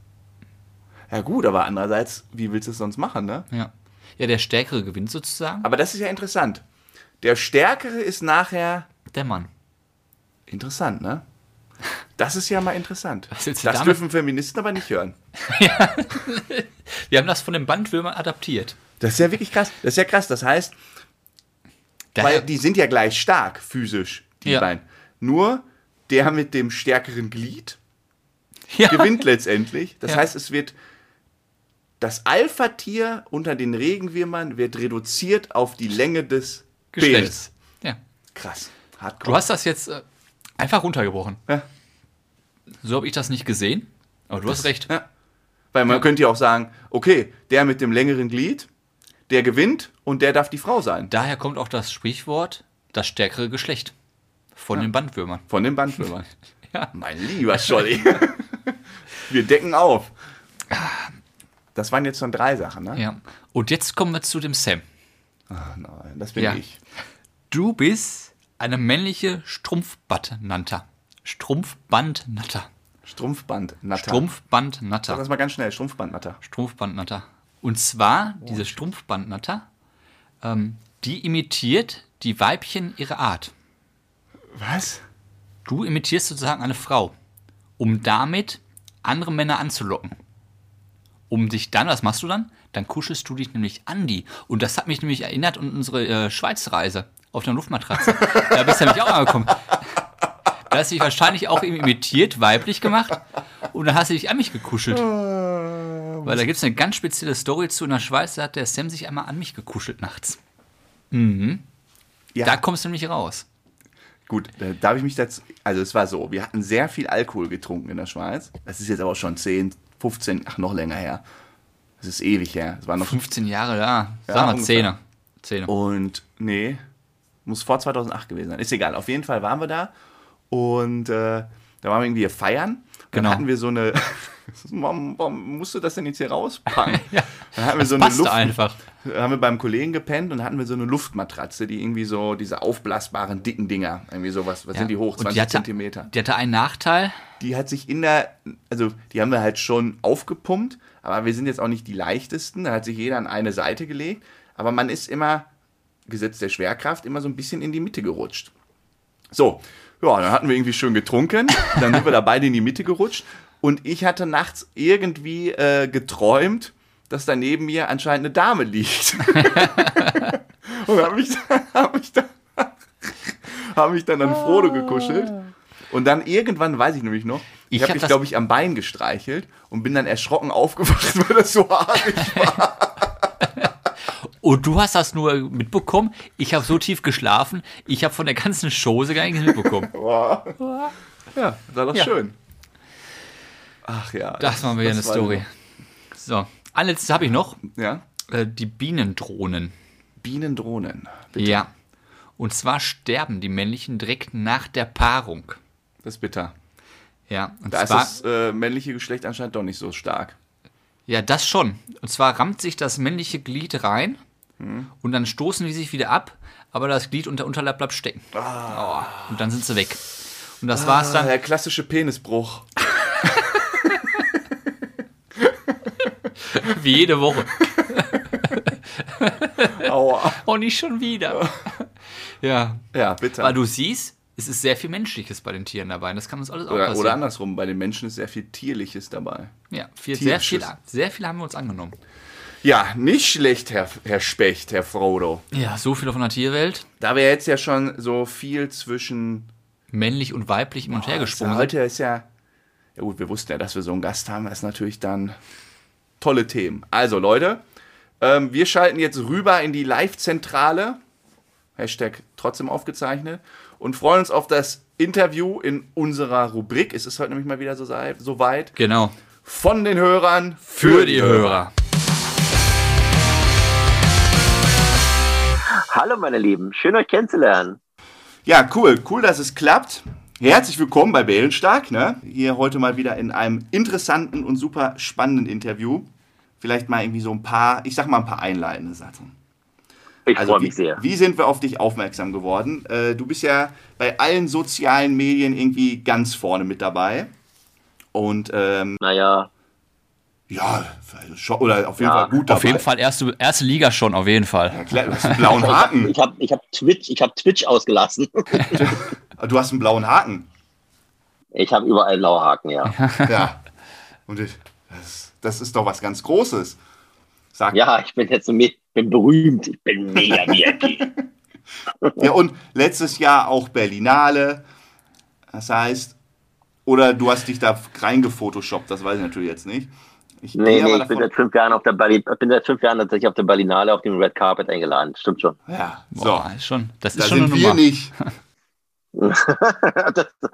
S2: Ja gut, aber andererseits, wie willst du es sonst machen, ne?
S1: Ja. ja, der Stärkere gewinnt sozusagen.
S2: Aber das ist ja interessant. Der Stärkere ist nachher
S1: Der Mann.
S2: interessant, ne? Das ist ja mal interessant. Das
S1: damit?
S2: dürfen Feministen aber nicht hören.
S1: Wir haben das von den Bandwürmern adaptiert.
S2: Das ist ja wirklich krass. Das ist ja krass. Das heißt,
S1: Daher,
S2: weil die sind ja gleich stark physisch, die
S1: Ja.
S2: beiden. Nur der mit dem stärkeren Glied
S1: ja,
S2: gewinnt letztendlich. Das
S1: Ja.
S2: heißt, es wird das Alpha-Tier unter den Regenwürmern wird reduziert auf die Länge des.
S1: Geschlechts. Ja.
S2: Krass.
S1: Du
S2: Hardcore.
S1: hast das jetzt äh, einfach runtergebrochen.
S2: Ja.
S1: So habe ich das nicht gesehen. Aber du hast recht.
S2: Ja. Weil man könnte ja auch sagen, okay, der mit dem längeren Glied, der gewinnt und der darf die Frau sein.
S1: Daher kommt auch das Sprichwort, das stärkere Geschlecht. Von den Bandwürmern.
S2: Von den Bandwürmern.
S1: Ja.
S2: Mein lieber Scholli. Wir decken auf. Das waren jetzt schon drei Sachen, ne?
S1: Ja. Und jetzt kommen wir zu dem Sam.
S2: Ah, nein, das bin
S1: Ja.
S2: ich.
S1: Du bist eine männliche Strumpfbandnatter. Strumpfbandnatter.
S2: Strumpfband, Natter. Sag
S1: Strumpfbandnatter.
S2: das mal ganz schnell, Strumpfband,
S1: Strumpfbandnatter. Und zwar, diese Strumpfbandnatter, ähm, die imitiert die Weibchen ihrer Art.
S2: Was?
S1: Du imitierst sozusagen eine Frau, um damit andere Männer anzulocken. Um dich dann, was machst du dann? Dann kuschelst du dich nämlich an die. Und das hat mich nämlich erinnert an unsere äh, Schweizreise auf der Luftmatratze. da bist du nämlich auch angekommen. Da hast du dich wahrscheinlich auch eben imitiert, weiblich gemacht. Und dann hast du dich an mich gekuschelt. Weil da gibt es eine ganz spezielle Story zu. In der Schweiz da hat der Sam sich einmal an mich gekuschelt nachts.
S2: Ja,
S1: Da kommst du nämlich raus.
S2: gut, da darf ich mich dazu. Also, es war so, wir hatten sehr viel Alkohol getrunken in der Schweiz. Das ist jetzt aber schon 10, 15, ach, noch länger her. Das ist ewig her. Es war noch
S1: 15 Jahre da. Sag
S2: Ja,
S1: mal. Zähne. Zähne.
S2: Und nee, muss vor 2008 gewesen sein. Ist egal. Auf jeden Fall waren wir da und äh, da waren wir irgendwie feiern. Dann
S1: Genau.
S2: hatten wir so eine. warum, warum musst du das denn jetzt hier rauspacken?
S1: Ja,
S2: Dann hatten wir so eine Luft,
S1: einfach.
S2: haben wir beim Kollegen gepennt und hatten wir so eine Luftmatratze, die irgendwie so diese aufblasbaren dicken Dinger, irgendwie sowas, was
S1: Ja.
S2: sind die hoch?
S1: Und
S2: 20
S1: die hatte,
S2: Zentimeter.
S1: Die hatte einen Nachteil.
S2: Die hat sich in der, also die haben wir halt schon aufgepumpt, aber wir sind jetzt auch nicht die leichtesten. Da hat sich jeder an eine Seite gelegt, aber man ist immer, Gesetz der Schwerkraft, immer so ein bisschen in die Mitte gerutscht. So, ja, dann hatten wir irgendwie schön getrunken, dann sind wir da beide in die Mitte gerutscht und ich hatte nachts irgendwie äh, geträumt, dass da neben mir anscheinend eine Dame liegt. und habe mich, hab mich, hab mich dann an Frodo gekuschelt. Und dann irgendwann, weiß ich nämlich noch, ich,
S1: Ich
S2: habe
S1: hab
S2: mich,
S1: das-
S2: glaube ich, am Bein gestreichelt und bin dann erschrocken aufgewacht, weil das so haarig war.
S1: Und du hast das nur mitbekommen. Ich habe so tief geschlafen. Ich habe von der ganzen Chose gar nichts mitbekommen.
S2: Ja, war doch
S1: Ja.
S2: schön. Ach ja.
S1: Das war wieder eine
S2: war
S1: Story. So, ein letztes habe ich noch.
S2: Ja.
S1: Äh, die Bienendrohnen.
S2: Bienendrohnen. Bitte.
S1: Ja. Und zwar sterben die männlichen direkt nach der Paarung.
S2: Das ist bitter.
S1: Ja, und
S2: Da ist
S1: zwar,
S2: das äh, männliche Geschlecht anscheinend doch nicht so stark.
S1: ja, das schon. Und zwar rammt sich das männliche Glied rein
S2: Hm.
S1: und dann stoßen die sich wieder ab, aber das Glied und der Unterleib bleibt stecken. Oh, und dann sind sie weg. Und das war's
S2: Ah,
S1: dann.
S2: der klassische Penisbruch.
S1: Wie jede Woche.
S2: Aua.
S1: Oh, nicht schon wieder. ja.
S2: Ja, bitte.
S1: Weil du siehst, es ist sehr viel Menschliches bei den Tieren dabei. Das kann uns alles auch
S2: oder,
S1: passieren.
S2: oder andersrum, bei den Menschen ist sehr viel Tierliches dabei.
S1: Ja, viel, sehr, viel, sehr viel haben wir uns angenommen.
S2: Ja, nicht schlecht, Herr, Herr Specht, Herr Frodo.
S1: Ja, so viel von der Tierwelt.
S2: Da wir jetzt ja schon so viel zwischen.
S1: Männlich und weiblich hin und her gesprungen sind.
S2: heute ist ja. Ja, gut, wir wussten ja, dass wir so einen Gast haben. Das ist natürlich dann tolle Themen. Also, Leute, ähm, wir schalten jetzt rüber in die Live-Zentrale. Hashtag trotzdem aufgezeichnet. Und freuen uns auf das Interview in unserer Rubrik. Es ist heute nämlich mal wieder so, so weit.
S1: Genau.
S2: Von den Hörern
S1: Für die Hörer.
S3: Hallo meine Lieben, schön euch kennenzulernen.
S2: Ja, cool. Cool, dass es klappt. Herzlich willkommen bei Bärenstark. Ne? Hier heute mal wieder in einem interessanten und super spannenden Interview. Vielleicht mal irgendwie so ein paar, ich sag mal ein paar einleitende Sachen.
S3: Ich
S2: Also
S3: freue
S2: wie,
S3: mich sehr.
S2: wie sind wir auf dich aufmerksam geworden? Äh, du bist ja bei allen sozialen Medien irgendwie ganz vorne mit dabei. Und ähm,
S3: Naja,
S2: ja, schon, oder auf jeden
S3: Ja,
S2: Fall gut dabei.
S1: Auf jeden Fall erste, erste Liga schon, auf jeden Fall.
S2: Klar, du hast einen blauen Haken.
S3: ich habe ich hab Twitch, ich hab Twitch ausgelassen.
S2: Du hast einen blauen Haken.
S3: Ich habe überall blaue Haken, ja.
S2: Ja. Und ich, das, das ist doch was ganz Großes. Sag
S3: Ja, ich bin jetzt so me- bin berühmt, ich bin mega VIP.
S2: Ja, und letztes Jahr auch Berlinale. Das heißt, oder du hast dich da reingefotoshoppt, das weiß ich natürlich jetzt nicht. Ich
S3: Nee, nee,
S2: aber
S3: ich bin seit fünf Jahren auf der ich bin seit fünf Jahren tatsächlich auf der Berlinale auf dem Red Carpet eingeladen. Stimmt schon.
S2: Ja, so.
S1: Boah, ist schon, das ist
S2: da
S1: schon
S2: sind
S1: eine
S2: wir nicht.
S3: das,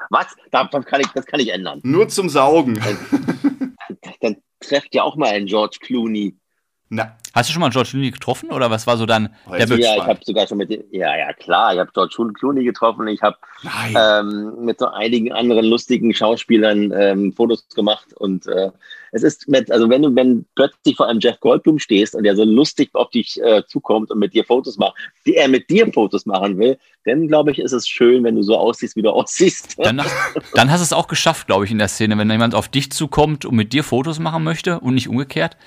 S3: was? Da- Das kann, ich, das kann ich ändern.
S2: Nur zum Saugen.
S3: Dann trefft ja auch mal einen George Clooney.
S1: Na. Hast du schon mal George Clooney getroffen oder was war so dann
S3: der Be Ja, ich habe sogar schon mit ja, ja klar, ich habe George Clooney getroffen, ich habe ähm, mit so einigen anderen lustigen Schauspielern ähm, Fotos gemacht und äh, es ist mit, also wenn du wenn plötzlich vor einem Jeff Goldblum stehst und der so lustig auf dich äh, zukommt und mit dir Fotos macht, die er mit dir Fotos machen will, dann glaube ich, ist es schön, wenn du so aussiehst, wie du aussiehst.
S1: Dann, dann hast du es auch geschafft, glaube ich, in der Szene, wenn jemand auf dich zukommt und mit dir Fotos machen möchte und nicht umgekehrt.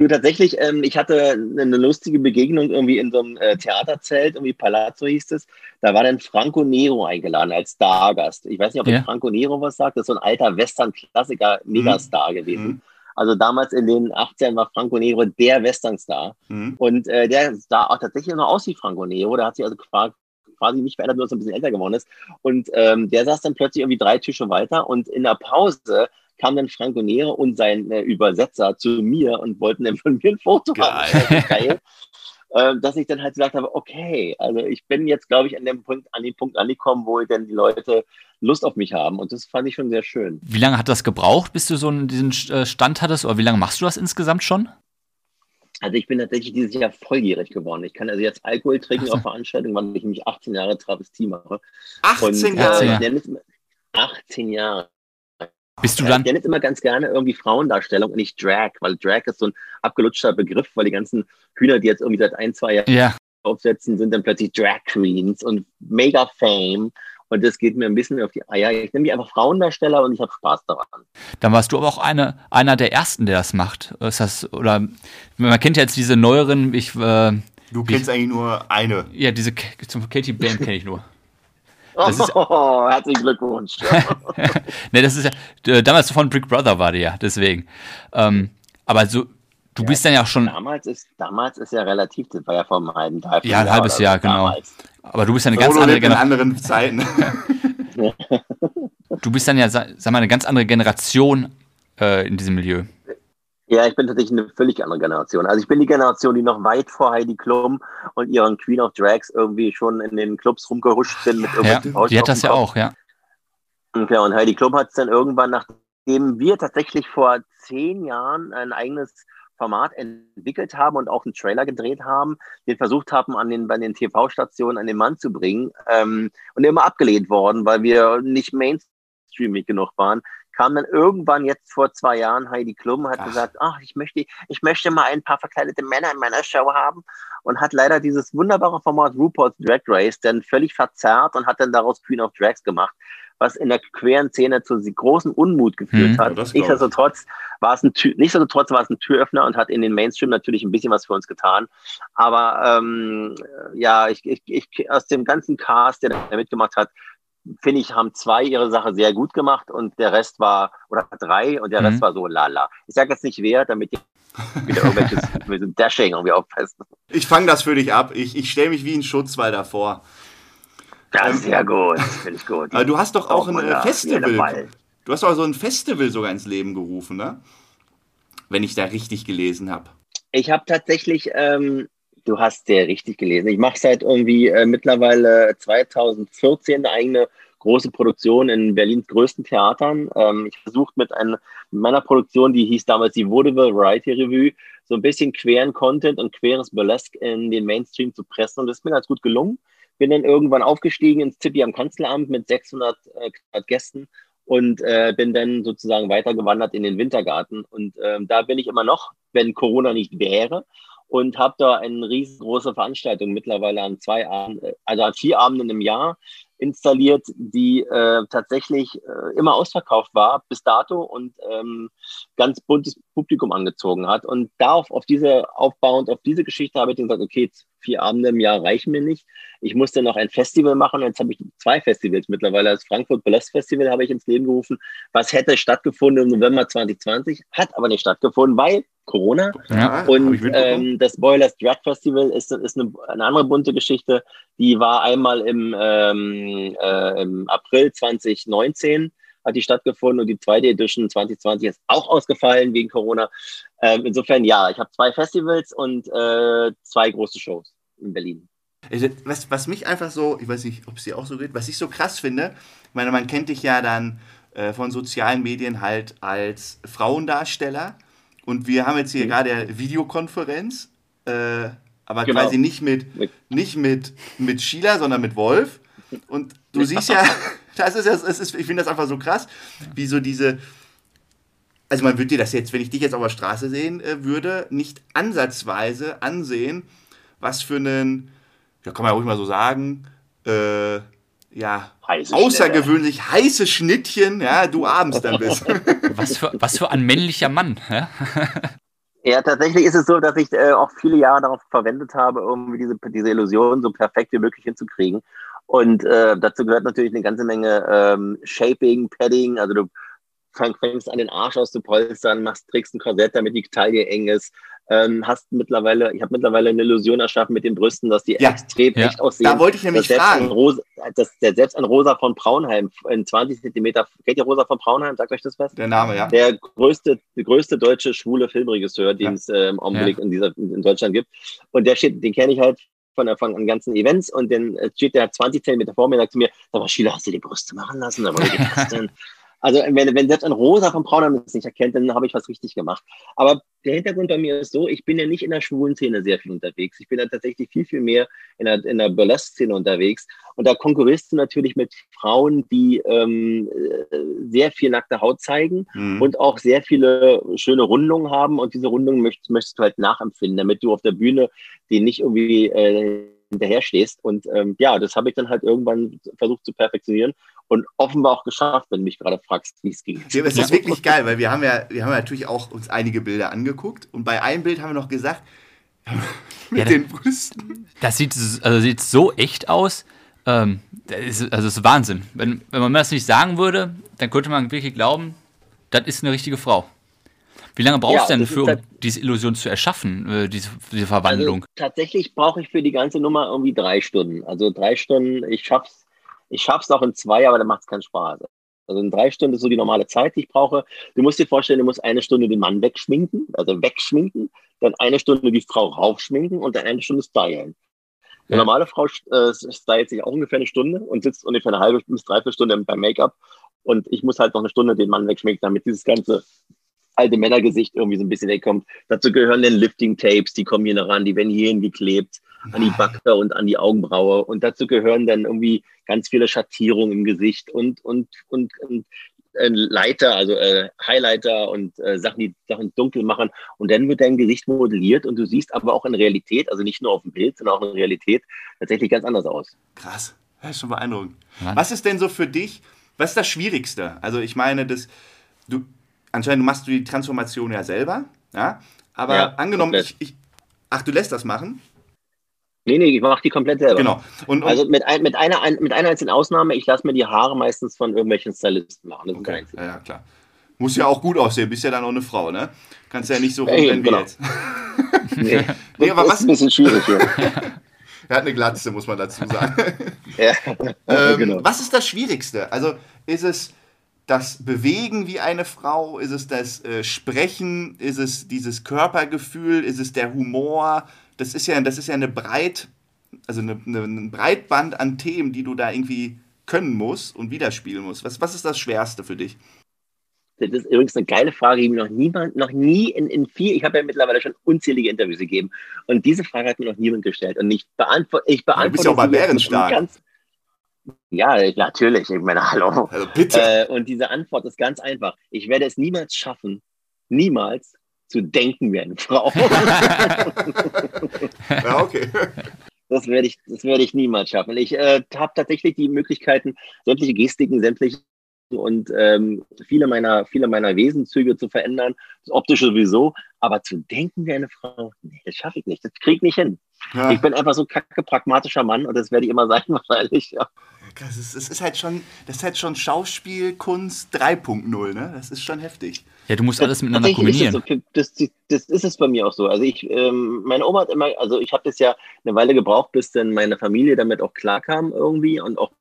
S3: Du, tatsächlich, ähm, ich hatte eine lustige Begegnung irgendwie in so einem äh, Theaterzelt, irgendwie Palazzo hieß es. Da war dann Franco Nero eingeladen als Stargast. Ich weiß nicht, ob ja. Franco Nero was sagt. Das ist so ein alter Western-Klassiker, Megastar mhm. gewesen. Mhm. Also damals in den 18 war Franco Nero der Westernstar. Mhm. Und äh, der sah auch tatsächlich noch aus wie Franco Nero. Der hat sich also quasi nicht verändert, nur dass er ein bisschen älter geworden ist. Und ähm, der saß dann plötzlich irgendwie drei Tische weiter und in der Pause kam dann Franco Nero und sein äh, Übersetzer zu mir und wollten dann von mir ein Foto geil. haben. Geil. äh, dass ich dann halt gesagt habe, okay, also ich bin jetzt, glaube ich, an dem Punkt, an dem Punkt angekommen, wo dann die Leute Lust auf mich haben. Und das fand ich schon sehr schön.
S1: Wie lange hat das gebraucht, bis du so einen, diesen äh, Stand hattest? Oder wie lange machst du das insgesamt schon?
S3: Also ich bin tatsächlich dieses Jahr volljährig geworden. Ich kann also jetzt Alkohol trinken so. auf Veranstaltungen, weil ich mich 18 Jahre Travestie mache.
S2: 18 Jahre? Äh,
S3: 18 Jahre.
S1: Bist du dann?
S3: Ich nenne jetzt immer ganz gerne irgendwie Frauendarstellung und nicht Drag, weil Drag ist so ein abgelutschter Begriff, weil die ganzen Hühner, die jetzt irgendwie seit ein, zwei Jahren ja. aufsetzen, sind dann plötzlich Drag Queens und mega Fame. Und das geht mir ein bisschen auf die Eier. Ich nehme die einfach Frauendarsteller und ich habe Spaß daran.
S1: Dann warst du aber auch eine, einer der ersten, der das macht. Ist das, oder man kennt ja jetzt diese neueren, ich. Äh,
S2: du kennst ich, eigentlich nur eine.
S1: Ja, diese Katie Bam kenne ich nur.
S3: Das ist, oh, herzlichen Glückwunsch.
S1: ne, das ist ja, damals von Brick Brother war der ja, deswegen. Ähm, aber so, du ja, bist dann ja schon.
S3: Damals ist, damals ist ja relativ, das war ja vor einem halben Tag.
S1: Ja, ein halbes Jahr, genau. Damals. Aber du bist ja eine ganz andere
S2: Generation. anderen Zeiten.
S1: du bist dann ja, sag mal, eine ganz andere Generation äh, in diesem Milieu.
S3: Ja, ich bin tatsächlich eine völlig andere Generation. Also ich bin die Generation, die noch weit vor Heidi Klum und ihren Queen of Drags irgendwie schon in den Clubs rumgehuscht sind mit
S1: irgendwelchen ja, Die hat das ja auch, ja.
S3: Okay, und Heidi Klum hat es dann irgendwann, nachdem wir tatsächlich vor zehn Jahren ein eigenes Format entwickelt haben und auch einen Trailer gedreht haben, den versucht haben, an den, bei den TV-Stationen an den Mann zu bringen ähm, und immer abgelehnt worden, weil wir nicht mainstreamig genug waren, kam dann irgendwann jetzt vor zwei Jahren Heidi Klum, hat ach. gesagt, ach, ich möchte, ich möchte mal ein paar verkleidete Männer in meiner Show haben und hat leider dieses wunderbare Format RuPaul's Drag Race dann völlig verzerrt und hat dann daraus Queen of Drags gemacht, was in der queeren Szene zu großen Unmut geführt mhm, hat. Nichtsdestotrotz war es ein nichtsdestotrotz war es ein Türöffner und hat in den Mainstream natürlich ein bisschen was für uns getan. Aber ähm, ja, ich, ich, ich aus dem ganzen Cast, der da mitgemacht hat, finde ich, haben zwei ihre Sache sehr gut gemacht und der Rest war, oder drei und der mhm. Rest war so lala. Ich sage jetzt nicht wer, damit wieder irgendwelches mit dem Dashing irgendwie aufpassen.
S2: Ich fange das für dich ab. Ich, ich stelle mich wie ein Schutzwall davor.
S3: Das ist ja gut, finde ich gut.
S2: Aber du hast doch auch ein äh, Festival. Du hast doch so ein Festival sogar ins Leben gerufen, ne? Wenn ich da richtig gelesen habe.
S3: Ich habe tatsächlich ähm, du hast sehr richtig gelesen. Ich mache seit irgendwie äh, mittlerweile 2014 eine eigene große Produktion in Berlins größten Theatern. Ähm, ich versuche mit, mit meiner Produktion, die hieß damals die Vaudeville Variety Revue, so ein bisschen queren Content und queres Burlesque in den Mainstream zu pressen. Und das ist mir ganz gut gelungen. Bin dann irgendwann aufgestiegen ins Tippi am Kanzleramt mit 600 äh, Gästen und äh, bin dann sozusagen weitergewandert in den Wintergarten. Und ähm, da bin ich immer noch, wenn Corona nicht wäre und habe da eine riesengroße Veranstaltung mittlerweile an zwei Abenden, also an vier Abenden im Jahr installiert, die äh, tatsächlich äh, immer ausverkauft war bis dato und ähm, ganz buntes Publikum angezogen hat. Und darauf, auf diese aufbauend, auf diese Geschichte habe ich dann gesagt, okay, vier Abende im Jahr reichen mir nicht. Ich musste noch ein Festival machen. Jetzt habe ich zwei Festivals mittlerweile. Das Frankfurt Burlesque Festival habe ich ins Leben gerufen, was hätte stattgefunden im November 2020, hat aber nicht stattgefunden, weil Corona. Ja, und ähm, das Boilers Drag Festival ist, ist eine, eine, andere bunte Geschichte. Die war einmal im, ähm, äh, im April 2019 hat die stattgefunden und die zweite Edition 2020 ist auch ausgefallen wegen Corona. Ähm, insofern ja, ich habe zwei Festivals und äh, zwei große Shows in Berlin.
S2: Was, was mich einfach so, ich weiß nicht, ob es dir auch so geht, was ich so krass finde, ich meine, man kennt dich ja dann äh, von sozialen Medien halt als Frauendarsteller und wir haben jetzt hier gerade Videokonferenz, äh, aber
S3: Genau.
S2: quasi nicht mit,
S3: Mit-
S2: nicht mit, mit Sheila, sondern mit Wolf. Und du siehst ja, das ist, es ist, ich finde das einfach so krass, wie so diese, also man würde dir das jetzt, wenn ich dich jetzt auf der Straße sehen äh, würde, nicht ansatzweise ansehen, was für einen, ja kann man ja ruhig mal so sagen, äh, ja,
S3: Heiße
S2: außergewöhnlich heiße Schnittchen, ja, du abends dann bist.
S1: Was für, was für ein männlicher Mann. Ja?
S3: Ja, tatsächlich ist es so, dass ich äh, auch viele Jahre darauf verwendet habe, irgendwie diese, diese Illusion so perfekt wie möglich hinzukriegen. Und äh, dazu gehört natürlich eine ganze Menge ähm, Shaping, Padding. Also du fang, fängst an, den Arsch auszupolstern, machst, trägst ein Korsett, damit die Taille eng ist. Ähm, hast mittlerweile, ich habe mittlerweile eine Illusion erschaffen mit den Brüsten, dass die
S2: Ja,
S3: extrem
S1: ja.
S3: echt aussehen.
S2: Da wollte ich nämlich fragen.
S3: Rosa, dass der selbst ein Rosa von Braunheim in 20 Zentimeter, kennt ihr Rosa von Braunheim? Sagt euch das was?
S2: Der Name, ja.
S3: der größte, der größte deutsche schwule Filmregisseur, den
S2: Ja.
S3: es äh, im Augenblick in, dieser, in Deutschland gibt. Und der steht, den kenne ich halt von, von den ganzen Events und dann äh, steht der 20 Zentimeter vor mir und sagt zu mir, sag mal, Sheila, hast du die Brüste machen lassen? Geht das denn? Also wenn, wenn selbst ein Rosa von Braunheim es nicht erkennt, dann habe ich was richtig gemacht. Aber der Hintergrund bei mir ist so, ich bin ja nicht in der schwulen Szene sehr viel unterwegs. Ich bin da tatsächlich viel, viel mehr in der, in der Burlesque-Szene unterwegs. Und da konkurrierst du natürlich mit Frauen, die ähm, äh, sehr viel nackte Haut zeigen
S2: Mhm.
S3: und auch sehr viele schöne Rundungen haben. Und diese Rundungen möchtest, möchtest du halt nachempfinden, damit du auf der Bühne die nicht irgendwie äh, hinterher stehst. Und ähm, ja, das habe ich dann halt irgendwann versucht zu perfektionieren und offenbar auch geschafft, wenn du mich gerade fragst, wie es ging.
S2: Ja, es ist wirklich geil, weil wir haben ja, wir haben ja natürlich auch uns einige Bilder angeguckt und bei einem Bild haben wir noch gesagt, mit
S1: Ja,
S2: den Brüsten.
S1: Das sieht, also sieht so echt aus. Ähm, das ist, also das ist Wahnsinn. Wenn, wenn man mir das nicht sagen würde, dann könnte man wirklich glauben, das ist eine richtige Frau. Wie lange brauchst
S3: Ja,
S1: du denn für, um
S3: halt-
S1: diese Illusion zu erschaffen, äh, diese, diese Verwandlung?
S3: Also, tatsächlich brauche ich für die ganze Nummer irgendwie drei Stunden. Also drei Stunden, ich schaff's, ich schaff's auch in zwei, aber dann macht es keinen Spaß. Also in drei Stunden ist so die normale Zeit, die ich brauche. Du musst dir vorstellen, du musst eine Stunde den Mann wegschminken, also wegschminken, dann eine Stunde die Frau raufschminken und dann eine Stunde stylen. Eine
S1: Ja.
S3: normale Frau äh, stylt sich auch ungefähr eine Stunde und sitzt ungefähr eine halbe bis dreiviertel Stunde beim Make-up. Und ich muss halt noch eine Stunde den Mann wegschminken, damit dieses ganze alte Männergesicht irgendwie so ein bisschen wegkommt. Dazu gehören dann Lifting-Tapes, die kommen hier noch ran, die werden hierhin geklebt, an die Backe und an die Augenbraue. Und dazu gehören dann irgendwie ganz viele Schattierungen im Gesicht und, und, und, und äh, Leiter, also äh, Highlighter und äh, Sachen, die Sachen dunkel machen. Und dann wird dein Gesicht modelliert und du siehst aber auch in Realität, also nicht nur auf dem Bild, sondern auch in Realität tatsächlich ganz anders aus.
S2: Krass, das ist schon beeindruckend.
S1: Mann.
S2: Was ist denn so für dich, was ist das Schwierigste? Also ich meine, das, du, anscheinend machst du die Transformation ja selber, ja? aber
S3: Ja,
S2: angenommen, ich, ich, ach, du lässt das machen?
S3: Nee, nee, ich mache die komplett selber.
S2: Genau. Und, und
S3: Also mit, ein, mit, einer, ein, mit einer einzigen Ausnahme, ich lasse mir die Haare meistens von irgendwelchen Stylisten machen. Das ist
S2: okay.
S3: okay.
S2: ja, ja, klar. Muss ja auch gut aussehen, bist ja dann auch eine Frau, ne? Kannst ja nicht so rumrennen wie
S3: genau.
S2: jetzt.
S3: Nee,
S2: Nee, aber was-
S3: ist ein bisschen schwierig hier.
S2: Er hat eine Glatze, muss man dazu sagen.
S3: ja,
S2: Ähm,
S3: genau.
S2: Was ist das Schwierigste? Also ist es das Bewegen wie eine Frau? Ist es das äh, Sprechen? Ist es dieses Körpergefühl? Ist es der Humor? Das ist ja, das ist ja eine Breit, also eine, eine, ein Breitband an Themen, die du da irgendwie können musst und widerspielen musst. Was, was ist das Schwerste für dich?
S3: Das ist übrigens eine geile Frage, die mir noch niemand, noch nie in, in vier, ich habe ja mittlerweile schon unzählige Interviews gegeben und diese Frage hat mir noch niemand gestellt und ich beantworte, ich beantworte
S2: bist ja auch mal bärenstark.
S3: ganz- Ja, ich- natürlich, ich meine, hallo.
S2: Also bitte.
S3: Äh, und diese Antwort ist ganz einfach. Ich werde es niemals schaffen, niemals zu denken wie eine Frau.
S2: ja, okay.
S3: Das werde ich, das werde ich niemals schaffen. Ich äh, habe tatsächlich die Möglichkeiten, sämtliche Gestiken, sämtliche und ähm, viele meiner, viele meiner Wesenszüge zu verändern, das optische sowieso, aber zu denken wie eine Frau, nee, das schaffe ich nicht, das kriege ich nicht hin.
S2: Ja.
S3: Ich bin einfach so kacke pragmatischer Mann und das werde ich immer sein, wahrscheinlich. Ja.
S2: Das ist, das ist halt schon, das ist halt schon Schauspielkunst 3.0, ne? Das ist schon heftig.
S1: Ja, du musst alles miteinander
S3: ist
S1: kombinieren.
S3: es so. Das, das ist es bei mir auch so. Also ich, ähm, meine Oma hat immer, also ich habe das ja eine Weile gebraucht, bis dann meine Familie damit auch klarkam irgendwie und auch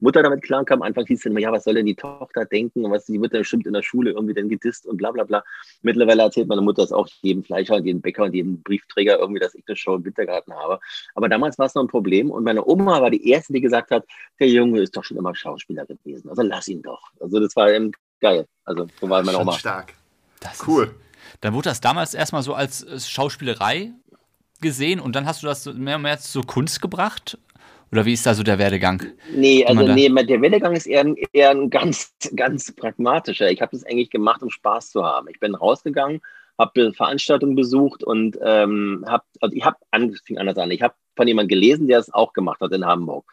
S3: Mutter damit klarkam. Anfang hieß es immer, ja, was soll denn die Tochter denken und was, die wird dann bestimmt in der Schule irgendwie dann gedisst und bla bla bla. Mittlerweile erzählt meine Mutter es auch jedem Fleischer und jedem Bäcker und jedem Briefträger irgendwie, dass ich eine Show im Wintergarten habe. Aber damals war es noch ein Problem und meine Oma war die Erste, die gesagt hat, der Junge ist doch schon immer Schauspieler gewesen, also lass ihn doch. Also das war eben geil. Also so war meine Oma.
S2: stark.
S1: Das ist-
S2: Cool.
S1: Dann wurde das damals erstmal so als äh, Schauspielerei gesehen und dann hast du das mehr und mehr zur Kunst gebracht? Oder wie ist da so der Werdegang?
S3: Nee, also nee, der Werdegang ist eher, ein- eher ein ganz, ganz pragmatischer. Ich habe das eigentlich gemacht, um Spaß zu haben. Ich bin rausgegangen, habe Veranstaltungen besucht und ähm, habe, also ich habe angefangen anders an. Ich habe von jemandem gelesen, der es auch gemacht hat in Hamburg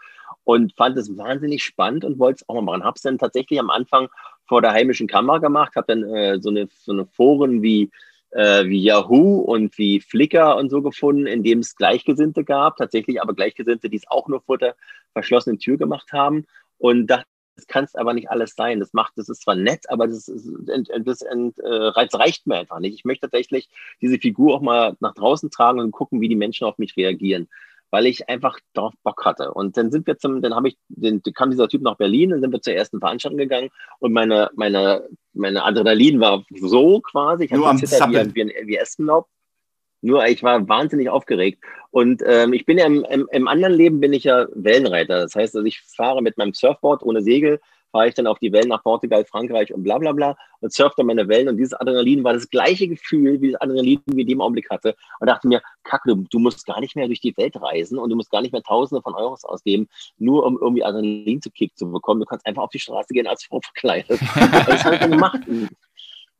S3: und fand es wahnsinnig spannend und wollte es auch mal machen. Habe es dann tatsächlich am Anfang vor der heimischen Kamera gemacht, habe dann äh, so, eine, so eine Foren wie äh, wie Yahoo und wie Flickr und so gefunden, in dem es Gleichgesinnte gab, tatsächlich aber Gleichgesinnte, die es auch nur vor der verschlossenen Tür gemacht haben und dachte, das kann es aber nicht alles sein. Das macht, das ist zwar nett, aber das, ist, das, äh, das reicht mir einfach nicht. Ich möchte tatsächlich diese Figur auch mal nach draußen tragen und gucken, wie die Menschen auf mich reagieren, weil ich einfach darauf Bock hatte. Und dann sind wir zum, dann habe ich, dann kam dieser Typ nach Berlin, dann sind wir zur ersten Veranstaltung gegangen und meine, meine, meine Adrenalin war so quasi, ich
S2: am
S3: gezittert wie, wie, ein- wie Espenlaub. Nur ich war wahnsinnig aufgeregt. Und ähm, ich bin ja im, im, im anderen Leben bin ich ja Wellenreiter. Das heißt, also ich fahre mit meinem Surfboard ohne Segel, fahre ich dann auf die Wellen nach Portugal, Frankreich und bla bla bla und surfe dann meine Wellen. Und dieses Adrenalin war das gleiche Gefühl, wie das Adrenalin, wie ich in dem Augenblick hatte. Und dachte mir, Kacke, du, du musst gar nicht mehr durch die Welt reisen und du musst gar nicht mehr Tausende von Euros ausgeben, nur um irgendwie Adrenalin zu Kick zu bekommen. Du kannst einfach auf die Straße gehen als Frau verkleidet. Das habe ich dann gemacht.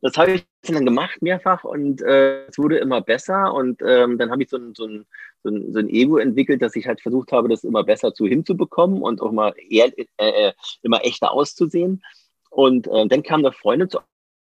S3: Das habe ich dann gemacht mehrfach und äh, es wurde immer besser und ähm, dann habe ich so ein, so, ein, so, ein, so ein Ego entwickelt, dass ich halt versucht habe, das immer besser zu hinzubekommen und auch mal eher, äh, immer echter auszusehen. Und äh, dann kam eine Freundin zu,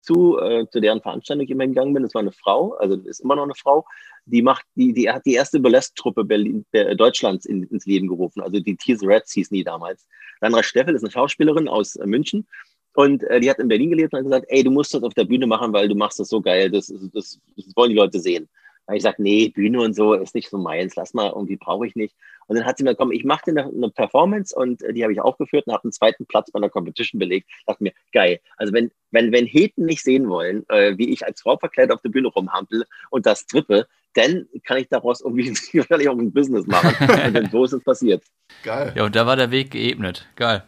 S3: zu, äh, zu deren Veranstaltung ich immer gegangen bin. Das war eine Frau, also ist immer noch eine Frau, die macht, die, die hat die erste Burlesque-Truppe Berlin, äh, Deutschlands in, ins Leben gerufen. Also die Tears Reds hießen die damals. Sandra Steffel ist eine Schauspielerin aus äh, München. Und äh, die hat in Berlin gelebt und hat gesagt, ey, du musst das auf der Bühne machen, weil du machst das so geil, das, das, das wollen die Leute sehen. Habe ich gesagt, nee, Bühne und so ist nicht so meins, lass mal, irgendwie brauche ich nicht. Und dann hat sie mir komm, ich mache dir eine, eine Performance und äh, die habe ich aufgeführt und habe einen zweiten Platz bei einer Competition belegt. Dachte mir, geil. Also wenn, wenn, wenn Heten nicht sehen wollen, äh, wie ich als Frau verkleidet auf der Bühne rumhampel und das trippe, dann kann ich daraus irgendwie vielleicht auch ein Business machen. und dann so ist es passiert.
S2: Geil.
S1: Ja, und da war der Weg geebnet. Geil.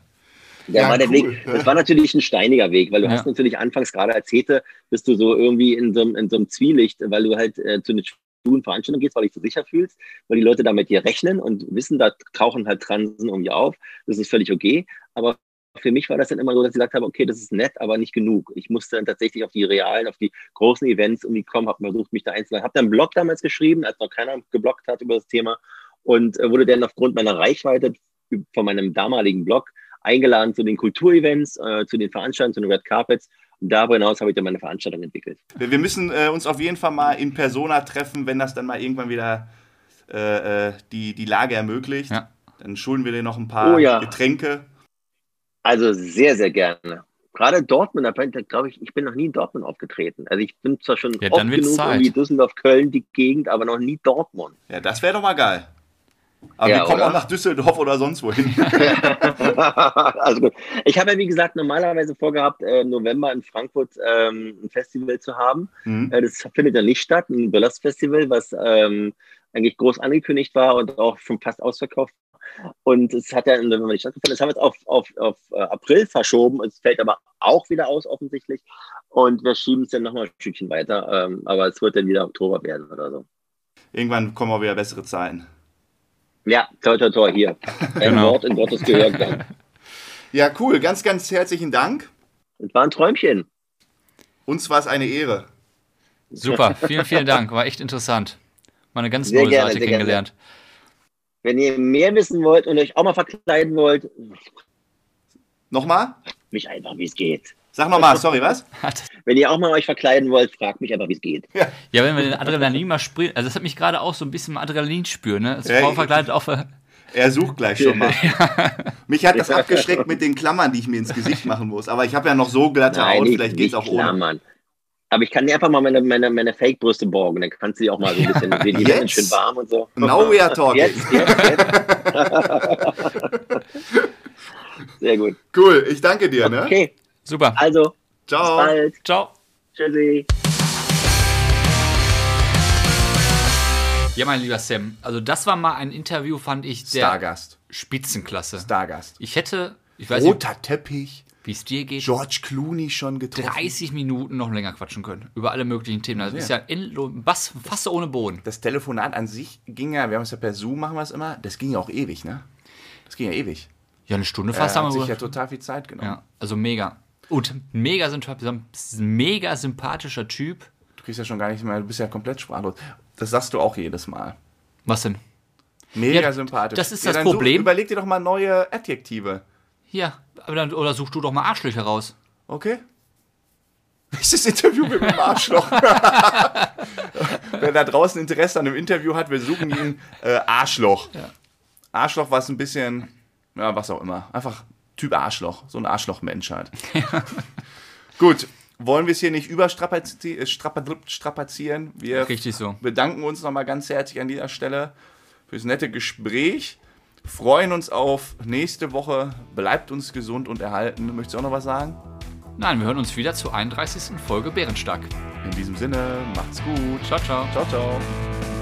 S3: Der
S2: Ja,
S3: war der
S2: cool.
S3: Weg. Das war natürlich ein steiniger Weg, weil du
S1: Ja.
S3: hast natürlich anfangs gerade als Hete, bist du so irgendwie in so, einem- in so einem Zwielicht, weil du halt äh, zu einer schwulen Veranstaltung gehst, weil du dich so sicher fühlst, weil die Leute da mit dir rechnen und wissen, da tauchen halt Transen irgendwie auf. Das ist völlig okay. Aber für mich war das dann immer so, dass ich gesagt habe, okay, das ist nett, aber nicht genug. Ich musste dann tatsächlich auf die realen, auf die großen Events irgendwie kommen, habe versucht, mich da einzuladen. Habe dann einen Blog damals geschrieben, als noch keiner geblockt hat über das Thema und äh, wurde dann aufgrund meiner Reichweite von meinem damaligen Blog eingeladen zu den Kulturevents, äh, zu den Veranstaltungen, zu den Red Carpets. Und darüber hinaus habe ich dann meine Veranstaltung entwickelt.
S2: Wir, müssen äh, uns auf jeden Fall mal in Persona treffen, wenn das dann mal irgendwann wieder äh, äh, die, die Lage ermöglicht.
S1: Ja.
S2: Dann schulden wir dir noch ein paar
S3: Oh ja.
S2: Getränke.
S3: Also sehr, sehr gerne. Gerade Dortmund, da glaube ich, ich bin noch nie in Dortmund aufgetreten. Also ich bin zwar schon
S1: Ja,
S3: oft genug
S1: Zeit.
S3: irgendwie Düsseldorf, Köln, die Gegend, aber noch nie Dortmund.
S2: Ja, das wäre doch mal geil. Aber
S3: Ja,
S2: wir kommen
S3: oder?
S2: auch nach Düsseldorf oder sonst wohin.
S3: also gut. Ich habe ja, wie gesagt, normalerweise vorgehabt, äh, im November in Frankfurt ähm, ein Festival zu haben.
S2: Mhm.
S3: Äh, das findet ja nicht statt, ein Burlesque-Festival, was ähm, eigentlich groß angekündigt war und auch schon fast ausverkauft. Und es hat ja im November nicht stattgefunden. Das haben wir jetzt auf, auf, auf äh, April verschoben. Es fällt aber auch wieder aus, offensichtlich. Und wir schieben es dann nochmal ein Stückchen weiter. Ähm, aber es wird dann wieder Oktober werden oder so.
S2: Irgendwann kommen auch wieder bessere Zeiten.
S3: Ja, toi, toi, toi, hier. Ein
S1: Genau.
S3: Wort in Gottes Gehör.
S2: Ja, cool. Ganz, ganz herzlichen Dank.
S3: Es war ein Träumchen.
S2: Uns war es eine Ehre.
S1: Super. Vielen, vielen Dank. War echt interessant. Mal eine ganz
S3: Sehr
S1: neue
S3: gerne,
S1: Seite
S3: sehr gerne.
S1: kennengelernt.
S3: Wenn ihr mehr wissen wollt und euch auch mal verkleiden wollt,
S2: Nochmal?
S3: mich einfach, wie es geht.
S2: Sag nochmal, sorry, was?
S3: Wenn ihr auch mal euch verkleiden wollt, fragt mich einfach, wie es geht.
S1: Ja, wenn wir den Adrenalin mal spüren, also das hat mich gerade auch so ein bisschen Adrenalin spüren, ne? Als
S2: Ja,
S1: Frau verkleidet der-
S2: Er sucht gleich schon mal. Mich hat das abgeschreckt mit den Klammern, die ich mir ins Gesicht machen muss. Aber ich habe ja noch so glatte
S3: Nein,
S2: Haut,
S3: nicht,
S2: vielleicht geht's
S3: nicht
S2: auch ohne.
S3: klammern. Aber ich kann dir einfach mal meine, meine, meine Fake-Brüste borgen. Dann kannst du die auch mal so ein bisschen, die die werden
S2: Jetzt?
S3: schön warm und so.
S2: Now we are talking.
S3: Jetzt, jetzt, jetzt. Sehr gut.
S2: Cool, ich danke dir, ne?
S3: Okay,
S1: Super.
S3: also, bis
S2: Ciao.
S3: bald.
S1: Ciao.
S3: Tschüssi.
S1: Ja, mein lieber Sam, also das war mal ein Interview, fand ich, der
S2: Stargast.
S1: Spitzenklasse.
S2: Stargast.
S1: Ich hätte, ich weiß nicht,
S2: Roter Teppich.
S1: wie es dir geht,
S2: George Clooney schon getroffen.
S1: 30 Minuten noch länger quatschen können. Über alle möglichen Themen. Das ist ja endlo- Bass, fast ohne Boden.
S2: Das Telefonat an sich ging ja, wir haben es ja per Zoom, machen wir es immer, das ging ja auch ewig, ne? Das ging ja ewig.
S1: Ja, eine Stunde fast haben
S2: hat
S1: wir
S2: sich ja total viel Zeit genommen.
S1: ja, also mega. Und mega, mega sympathischer Typ.
S2: Du kriegst ja schon gar nicht mehr, du bist ja komplett sprachlos. Das sagst du auch jedes Mal.
S1: Was denn?
S2: Mega
S1: Ja,
S2: sympathisch.
S1: das ist das
S2: dann such-
S1: Problem.
S2: überleg dir doch mal neue Adjektive.
S1: Ja, aber dann, oder such du doch mal Arschlöcher raus.
S2: Okay? Nächstes Interview mit dem Arschloch. Wer da draußen Interesse an einem Interview hat, wir suchen ihn äh, Arschloch. Arschloch, was ein bisschen, ja, was auch immer. Einfach Typ Arschloch. So ein Arschloch-Mensch halt. Gut, wollen wir es hier nicht überstrapazieren? äh, strapazieren? Wir
S1: Richtig so.
S2: bedanken uns nochmal ganz herzlich an dieser Stelle fürs nette Gespräch. Freuen uns auf nächste Woche. Bleibt uns gesund und erhalten. Möchtest du auch noch was sagen?
S1: Nein, wir hören uns wieder zur 31. Folge Bärenstark.
S2: In diesem Sinne, macht's gut.
S1: Ciao, ciao.
S2: Ciao, ciao.